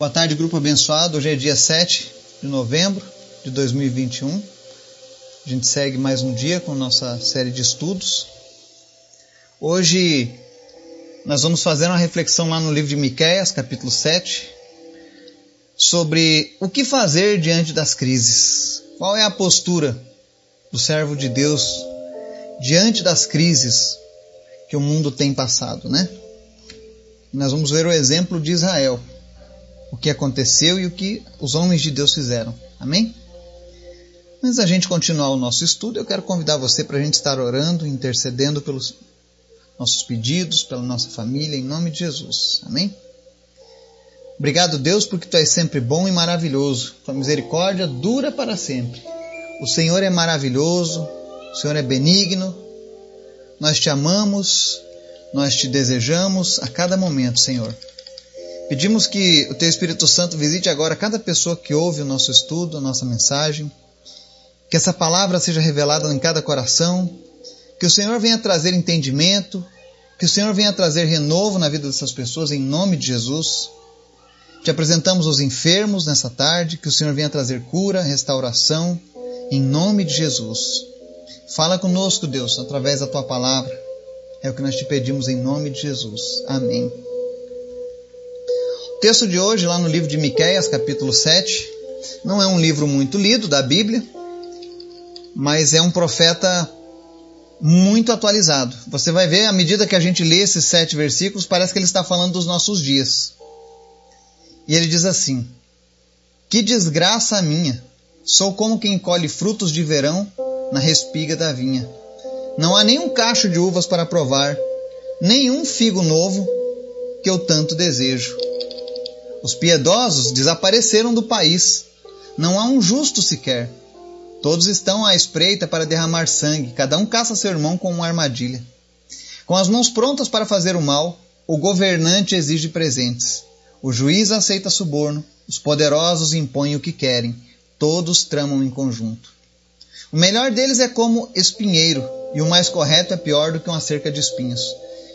Boa tarde, grupo abençoado. Hoje é dia 7 de novembro de 2021. A gente segue mais um dia com nossa série de estudos. Hoje nós vamos fazer uma reflexão lá no livro de Miqueias, capítulo 7, sobre o que fazer diante das crises. Qual é a postura do servo de Deus diante das crises que o mundo tem passado, né? Nós vamos ver o exemplo de Israel o que aconteceu e o que os homens de Deus fizeram. Amém? Antes da gente continuar o nosso estudo, eu quero convidar você para a gente estar orando, intercedendo pelos nossos pedidos, pela nossa família, em nome de Jesus. Amém? Obrigado, Deus, porque Tu és sempre bom e maravilhoso. Tua misericórdia dura para sempre. O Senhor é maravilhoso, o Senhor é benigno. Nós te amamos, nós te desejamos a cada momento, Senhor. Pedimos que o Teu Espírito Santo visite agora cada pessoa que ouve o nosso estudo, a nossa mensagem, que essa palavra seja revelada em cada coração, que o Senhor venha trazer entendimento, que o Senhor venha trazer renovo na vida dessas pessoas, em nome de Jesus. Te apresentamos os enfermos nessa tarde, que o Senhor venha trazer cura, restauração, em nome de Jesus. Fala conosco, Deus, através da tua palavra. É o que nós te pedimos em nome de Jesus. Amém texto de hoje, lá no livro de Miqueias, capítulo 7, não é um livro muito lido da Bíblia, mas é um profeta muito atualizado. Você vai ver, à medida que a gente lê esses sete versículos, parece que ele está falando dos nossos dias. E ele diz assim: Que desgraça a minha! Sou como quem colhe frutos de verão na respiga da vinha. Não há nenhum cacho de uvas para provar, nenhum figo novo que eu tanto desejo. Os piedosos desapareceram do país. Não há um justo sequer. Todos estão à espreita para derramar sangue, cada um caça seu irmão com uma armadilha. Com as mãos prontas para fazer o mal, o governante exige presentes. O juiz aceita suborno, os poderosos impõem o que querem, todos tramam em conjunto. O melhor deles é como espinheiro, e o mais correto é pior do que uma cerca de espinhos.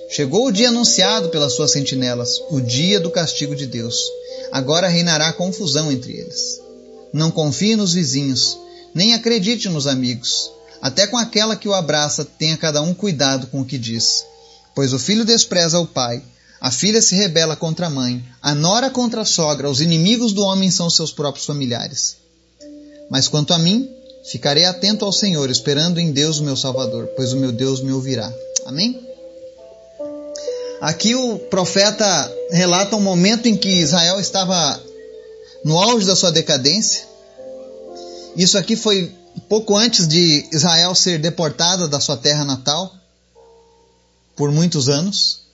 Chegou o dia anunciado pelas suas sentinelas, o dia do castigo de Deus. Agora reinará confusão entre eles. Não confie nos vizinhos, nem acredite nos amigos. Até com aquela que o abraça, tenha cada um cuidado com o que diz. Pois o filho despreza o pai, a filha se rebela contra a mãe, a nora contra a sogra, os inimigos do homem são seus próprios familiares. Mas quanto a mim, ficarei atento ao Senhor, esperando em Deus o meu Salvador, pois o meu Deus me ouvirá. Amém? Aqui o profeta relata um momento em que Israel estava no auge da sua decadência. Isso aqui foi pouco antes de Israel ser deportada da sua terra natal por muitos anos.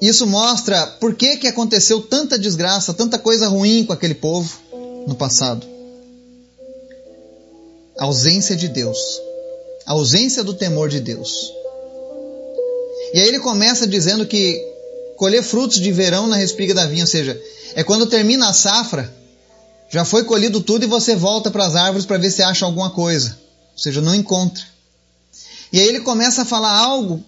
Isso mostra por que, que aconteceu tanta desgraça, tanta coisa ruim com aquele povo no passado. A ausência de Deus, a ausência do temor de Deus. E aí ele começa dizendo que colher frutos de verão na respiga da vinha, ou seja, é quando termina a safra, já foi colhido tudo e você volta para as árvores para ver se acha alguma coisa, ou seja, não encontra. E aí ele começa a falar algo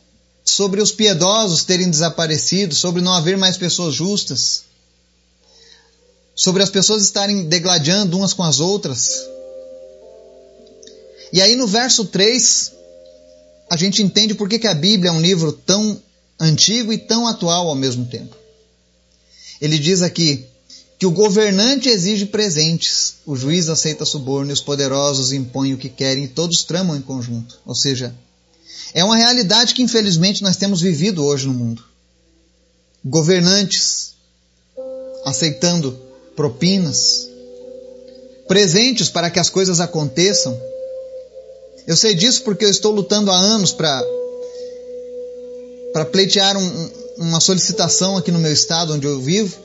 sobre os piedosos terem desaparecido, sobre não haver mais pessoas justas, sobre as pessoas estarem degladiando umas com as outras. E aí no verso 3, a gente entende por que, que a Bíblia é um livro tão antigo e tão atual ao mesmo tempo. Ele diz aqui que o governante exige presentes, o juiz aceita suborno os poderosos impõem o que querem e todos tramam em conjunto. Ou seja, é uma realidade que infelizmente nós temos vivido hoje no mundo. Governantes aceitando propinas, presentes para que as coisas aconteçam, eu sei disso porque eu estou lutando há anos para para pleitear um, uma solicitação aqui no meu estado onde eu vivo.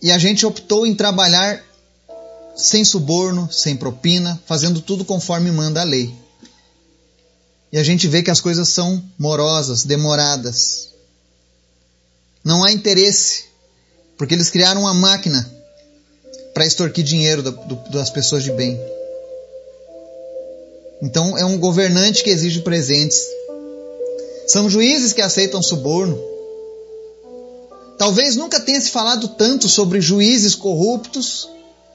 E a gente optou em trabalhar sem suborno, sem propina, fazendo tudo conforme manda a lei. E a gente vê que as coisas são morosas, demoradas. Não há interesse, porque eles criaram uma máquina para extorquir dinheiro das pessoas de bem. Então é um governante que exige presentes. São juízes que aceitam suborno. Talvez nunca tenha se falado tanto sobre juízes corruptos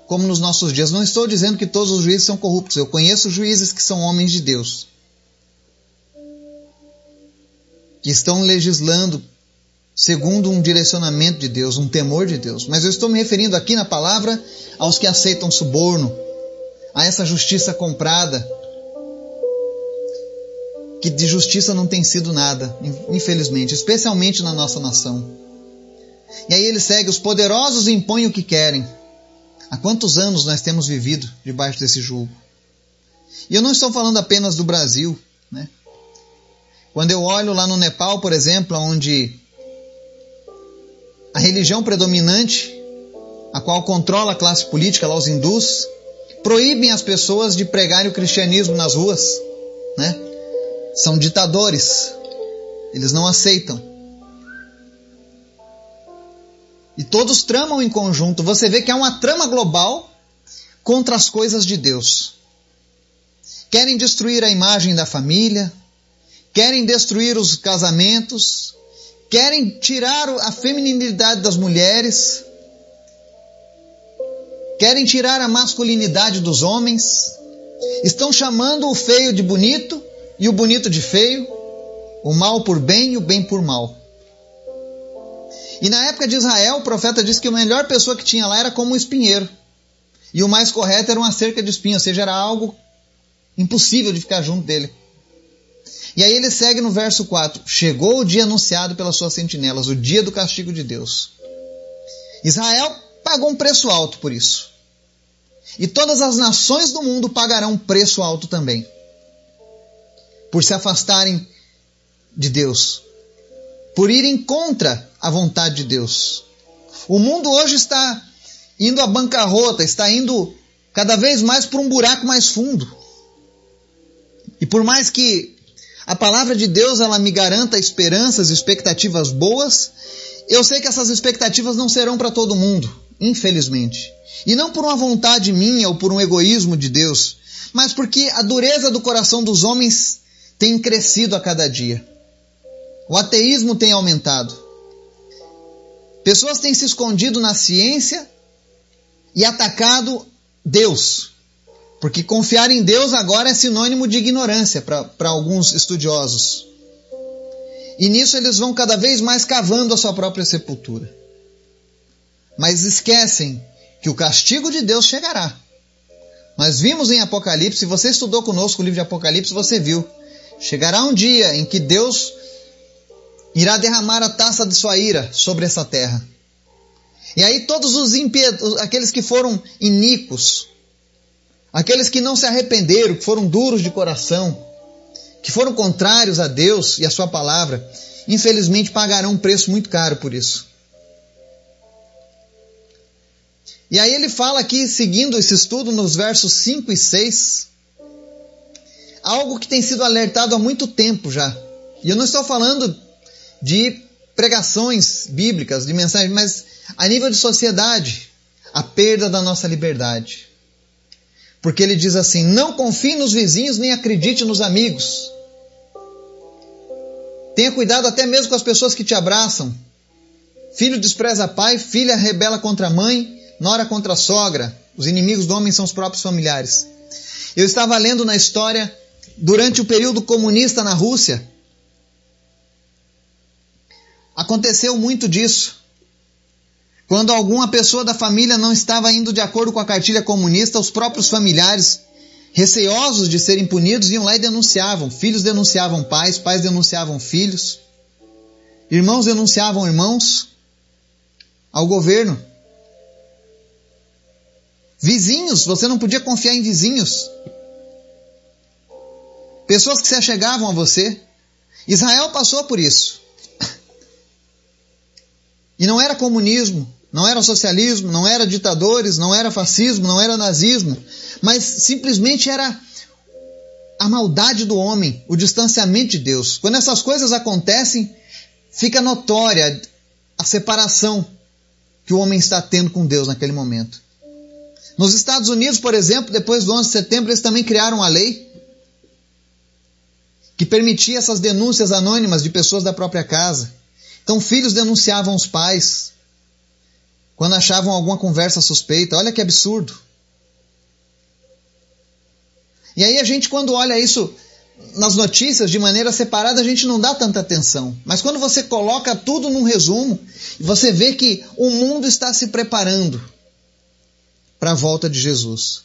como nos nossos dias. Não estou dizendo que todos os juízes são corruptos. Eu conheço juízes que são homens de Deus. Que estão legislando segundo um direcionamento de Deus, um temor de Deus. Mas eu estou me referindo aqui na palavra aos que aceitam suborno, a essa justiça comprada, que de justiça não tem sido nada, infelizmente, especialmente na nossa nação. E aí ele segue: os poderosos impõem o que querem. Há quantos anos nós temos vivido debaixo desse julgo? E eu não estou falando apenas do Brasil, né? Quando eu olho lá no Nepal, por exemplo, onde a religião predominante, a qual controla a classe política, lá os hindus, proíbem as pessoas de pregarem o cristianismo nas ruas, né? São ditadores. Eles não aceitam. E todos tramam em conjunto. Você vê que há uma trama global contra as coisas de Deus. Querem destruir a imagem da família, querem destruir os casamentos, querem tirar a feminilidade das mulheres, querem tirar a masculinidade dos homens, estão chamando o feio de bonito e o bonito de feio, o mal por bem e o bem por mal. E na época de Israel, o profeta disse que a melhor pessoa que tinha lá era como um espinheiro. E o mais correto era uma cerca de espinho, ou seja, era algo impossível de ficar junto dele. E aí ele segue no verso 4: Chegou o dia anunciado pelas suas sentinelas, o dia do castigo de Deus. Israel pagou um preço alto por isso. E todas as nações do mundo pagarão um preço alto também. Por se afastarem de Deus. Por irem contra a vontade de Deus. O mundo hoje está indo à bancarrota, está indo cada vez mais para um buraco mais fundo. E por mais que a palavra de Deus ela me garanta esperanças, expectativas boas. Eu sei que essas expectativas não serão para todo mundo, infelizmente. E não por uma vontade minha ou por um egoísmo de Deus, mas porque a dureza do coração dos homens tem crescido a cada dia. O ateísmo tem aumentado. Pessoas têm se escondido na ciência e atacado Deus. Porque confiar em Deus agora é sinônimo de ignorância para alguns estudiosos. E nisso eles vão cada vez mais cavando a sua própria sepultura. Mas esquecem que o castigo de Deus chegará. Nós vimos em Apocalipse, se você estudou conosco o livro de Apocalipse, você viu. Chegará um dia em que Deus irá derramar a taça de sua ira sobre essa terra. E aí todos os impiedos, aqueles que foram iníquos, Aqueles que não se arrependeram, que foram duros de coração, que foram contrários a Deus e a Sua palavra, infelizmente pagarão um preço muito caro por isso. E aí ele fala aqui, seguindo esse estudo, nos versos 5 e 6, algo que tem sido alertado há muito tempo já. E eu não estou falando de pregações bíblicas, de mensagens, mas a nível de sociedade, a perda da nossa liberdade. Porque ele diz assim: não confie nos vizinhos nem acredite nos amigos. Tenha cuidado até mesmo com as pessoas que te abraçam. Filho despreza pai, filha rebela contra a mãe, nora contra a sogra. Os inimigos do homem são os próprios familiares. Eu estava lendo na história durante o período comunista na Rússia. Aconteceu muito disso. Quando alguma pessoa da família não estava indo de acordo com a cartilha comunista, os próprios familiares, receosos de serem punidos, iam lá e denunciavam. Filhos denunciavam pais, pais denunciavam filhos, irmãos denunciavam irmãos ao governo. Vizinhos, você não podia confiar em vizinhos. Pessoas que se achegavam a você. Israel passou por isso. E não era comunismo, não era socialismo, não era ditadores, não era fascismo, não era nazismo, mas simplesmente era a maldade do homem, o distanciamento de Deus. Quando essas coisas acontecem, fica notória a separação que o homem está tendo com Deus naquele momento. Nos Estados Unidos, por exemplo, depois do 11 de setembro, eles também criaram a lei que permitia essas denúncias anônimas de pessoas da própria casa. Então, filhos denunciavam os pais quando achavam alguma conversa suspeita. Olha que absurdo. E aí a gente, quando olha isso nas notícias de maneira separada, a gente não dá tanta atenção. Mas quando você coloca tudo num resumo, você vê que o mundo está se preparando para a volta de Jesus.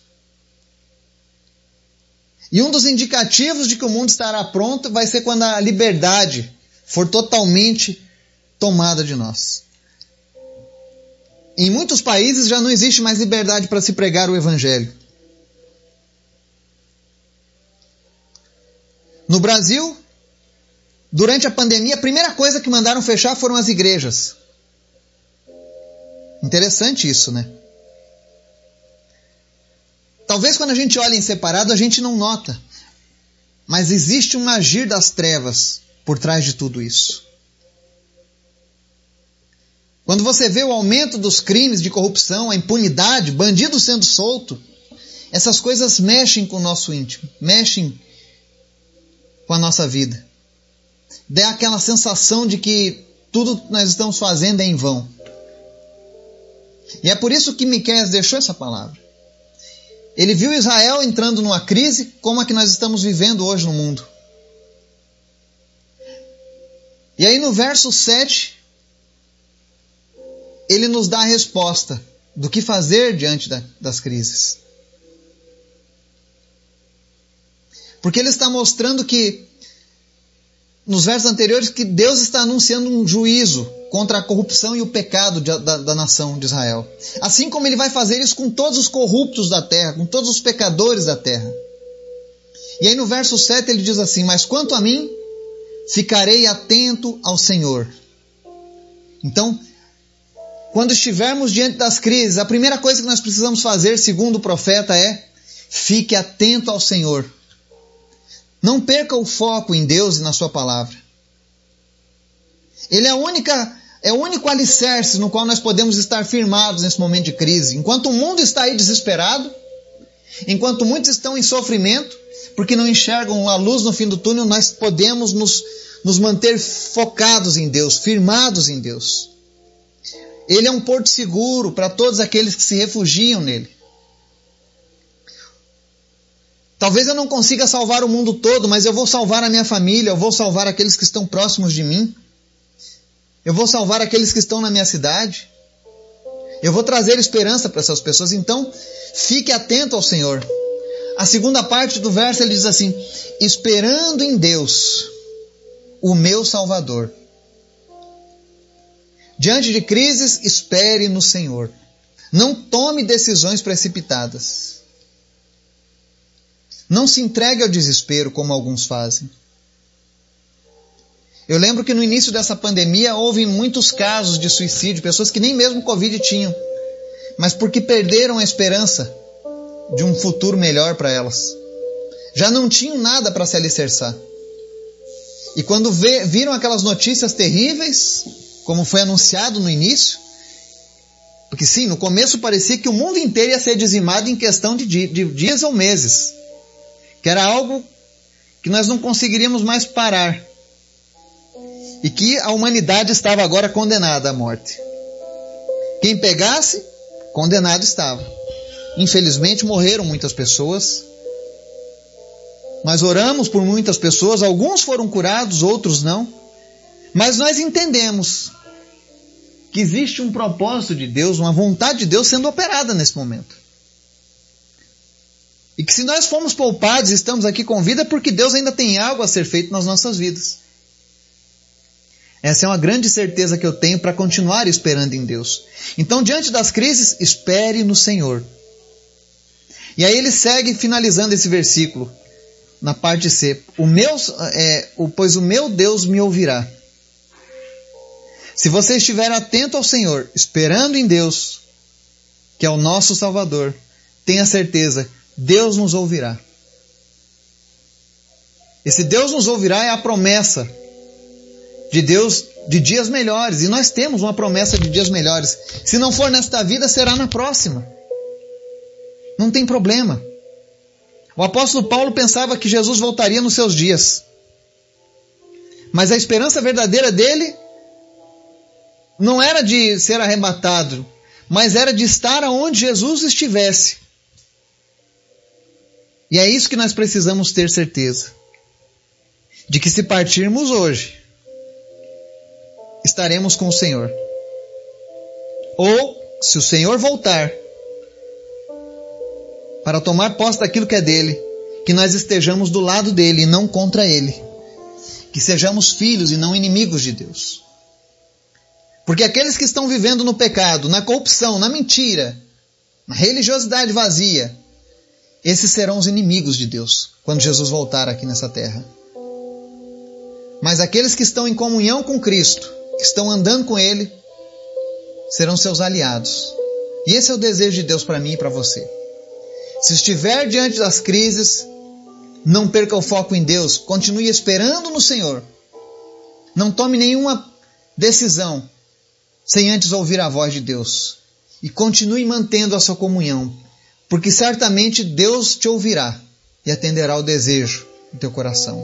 E um dos indicativos de que o mundo estará pronto vai ser quando a liberdade for totalmente tomada de nós. Em muitos países já não existe mais liberdade para se pregar o Evangelho. No Brasil, durante a pandemia, a primeira coisa que mandaram fechar foram as igrejas. Interessante isso, né? Talvez quando a gente olha em separado a gente não nota, mas existe um agir das trevas por trás de tudo isso. Quando você vê o aumento dos crimes de corrupção, a impunidade, bandido sendo solto, essas coisas mexem com o nosso íntimo, mexem com a nossa vida. Dá aquela sensação de que tudo que nós estamos fazendo é em vão. E é por isso que Miqueias deixou essa palavra. Ele viu Israel entrando numa crise como a que nós estamos vivendo hoje no mundo. E aí no verso 7, ele nos dá a resposta do que fazer diante da, das crises. Porque ele está mostrando que, nos versos anteriores, que Deus está anunciando um juízo contra a corrupção e o pecado de, da, da nação de Israel. Assim como ele vai fazer isso com todos os corruptos da terra, com todos os pecadores da terra. E aí no verso 7 ele diz assim: Mas quanto a mim, ficarei atento ao Senhor. Então, quando estivermos diante das crises, a primeira coisa que nós precisamos fazer, segundo o profeta, é fique atento ao Senhor. Não perca o foco em Deus e na Sua palavra. Ele é a única, é o único alicerce no qual nós podemos estar firmados nesse momento de crise. Enquanto o mundo está aí desesperado, enquanto muitos estão em sofrimento, porque não enxergam a luz no fim do túnel, nós podemos nos, nos manter focados em Deus, firmados em Deus. Ele é um porto seguro para todos aqueles que se refugiam nele. Talvez eu não consiga salvar o mundo todo, mas eu vou salvar a minha família, eu vou salvar aqueles que estão próximos de mim. Eu vou salvar aqueles que estão na minha cidade. Eu vou trazer esperança para essas pessoas. Então, fique atento ao Senhor. A segunda parte do verso ele diz assim: esperando em Deus, o meu Salvador. Diante de crises, espere no Senhor. Não tome decisões precipitadas. Não se entregue ao desespero como alguns fazem. Eu lembro que no início dessa pandemia houve muitos casos de suicídio, pessoas que nem mesmo Covid tinham, mas porque perderam a esperança de um futuro melhor para elas. Já não tinham nada para se alicerçar. E quando vê, viram aquelas notícias terríveis, como foi anunciado no início, porque sim, no começo parecia que o mundo inteiro ia ser dizimado em questão de, de dias ou meses que era algo que nós não conseguiríamos mais parar e que a humanidade estava agora condenada à morte. Quem pegasse, condenado estava. Infelizmente morreram muitas pessoas. Nós oramos por muitas pessoas, alguns foram curados, outros não. Mas nós entendemos que existe um propósito de Deus, uma vontade de Deus sendo operada nesse momento. E que se nós fomos poupados estamos aqui com vida, é porque Deus ainda tem algo a ser feito nas nossas vidas. Essa é uma grande certeza que eu tenho para continuar esperando em Deus. Então, diante das crises, espere no Senhor. E aí ele segue finalizando esse versículo na parte C. O meu, é, o, pois o meu Deus me ouvirá. Se você estiver atento ao Senhor, esperando em Deus, que é o nosso Salvador, tenha certeza Deus nos ouvirá. Esse Deus nos ouvirá é a promessa de Deus de dias melhores. E nós temos uma promessa de dias melhores. Se não for nesta vida, será na próxima. Não tem problema. O apóstolo Paulo pensava que Jesus voltaria nos seus dias. Mas a esperança verdadeira dele não era de ser arrebatado, mas era de estar aonde Jesus estivesse. E é isso que nós precisamos ter certeza. De que se partirmos hoje, estaremos com o Senhor. Ou, se o Senhor voltar, para tomar posse daquilo que é dele, que nós estejamos do lado dele e não contra ele. Que sejamos filhos e não inimigos de Deus. Porque aqueles que estão vivendo no pecado, na corrupção, na mentira, na religiosidade vazia, esses serão os inimigos de Deus quando Jesus voltar aqui nessa terra. Mas aqueles que estão em comunhão com Cristo, que estão andando com Ele, serão seus aliados. E esse é o desejo de Deus para mim e para você. Se estiver diante das crises, não perca o foco em Deus, continue esperando no Senhor. Não tome nenhuma decisão sem antes ouvir a voz de Deus. E continue mantendo a sua comunhão, porque certamente Deus te ouvirá e atenderá o desejo do teu coração.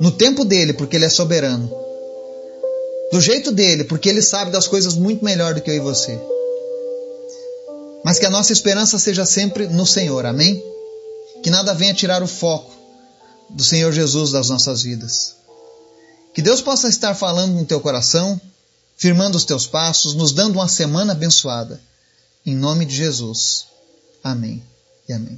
No tempo dele, porque ele é soberano. Do jeito dele, porque ele sabe das coisas muito melhor do que eu e você mas que a nossa esperança seja sempre no Senhor, amém? Que nada venha tirar o foco do Senhor Jesus das nossas vidas. Que Deus possa estar falando no teu coração, firmando os teus passos, nos dando uma semana abençoada. Em nome de Jesus. Amém e amém.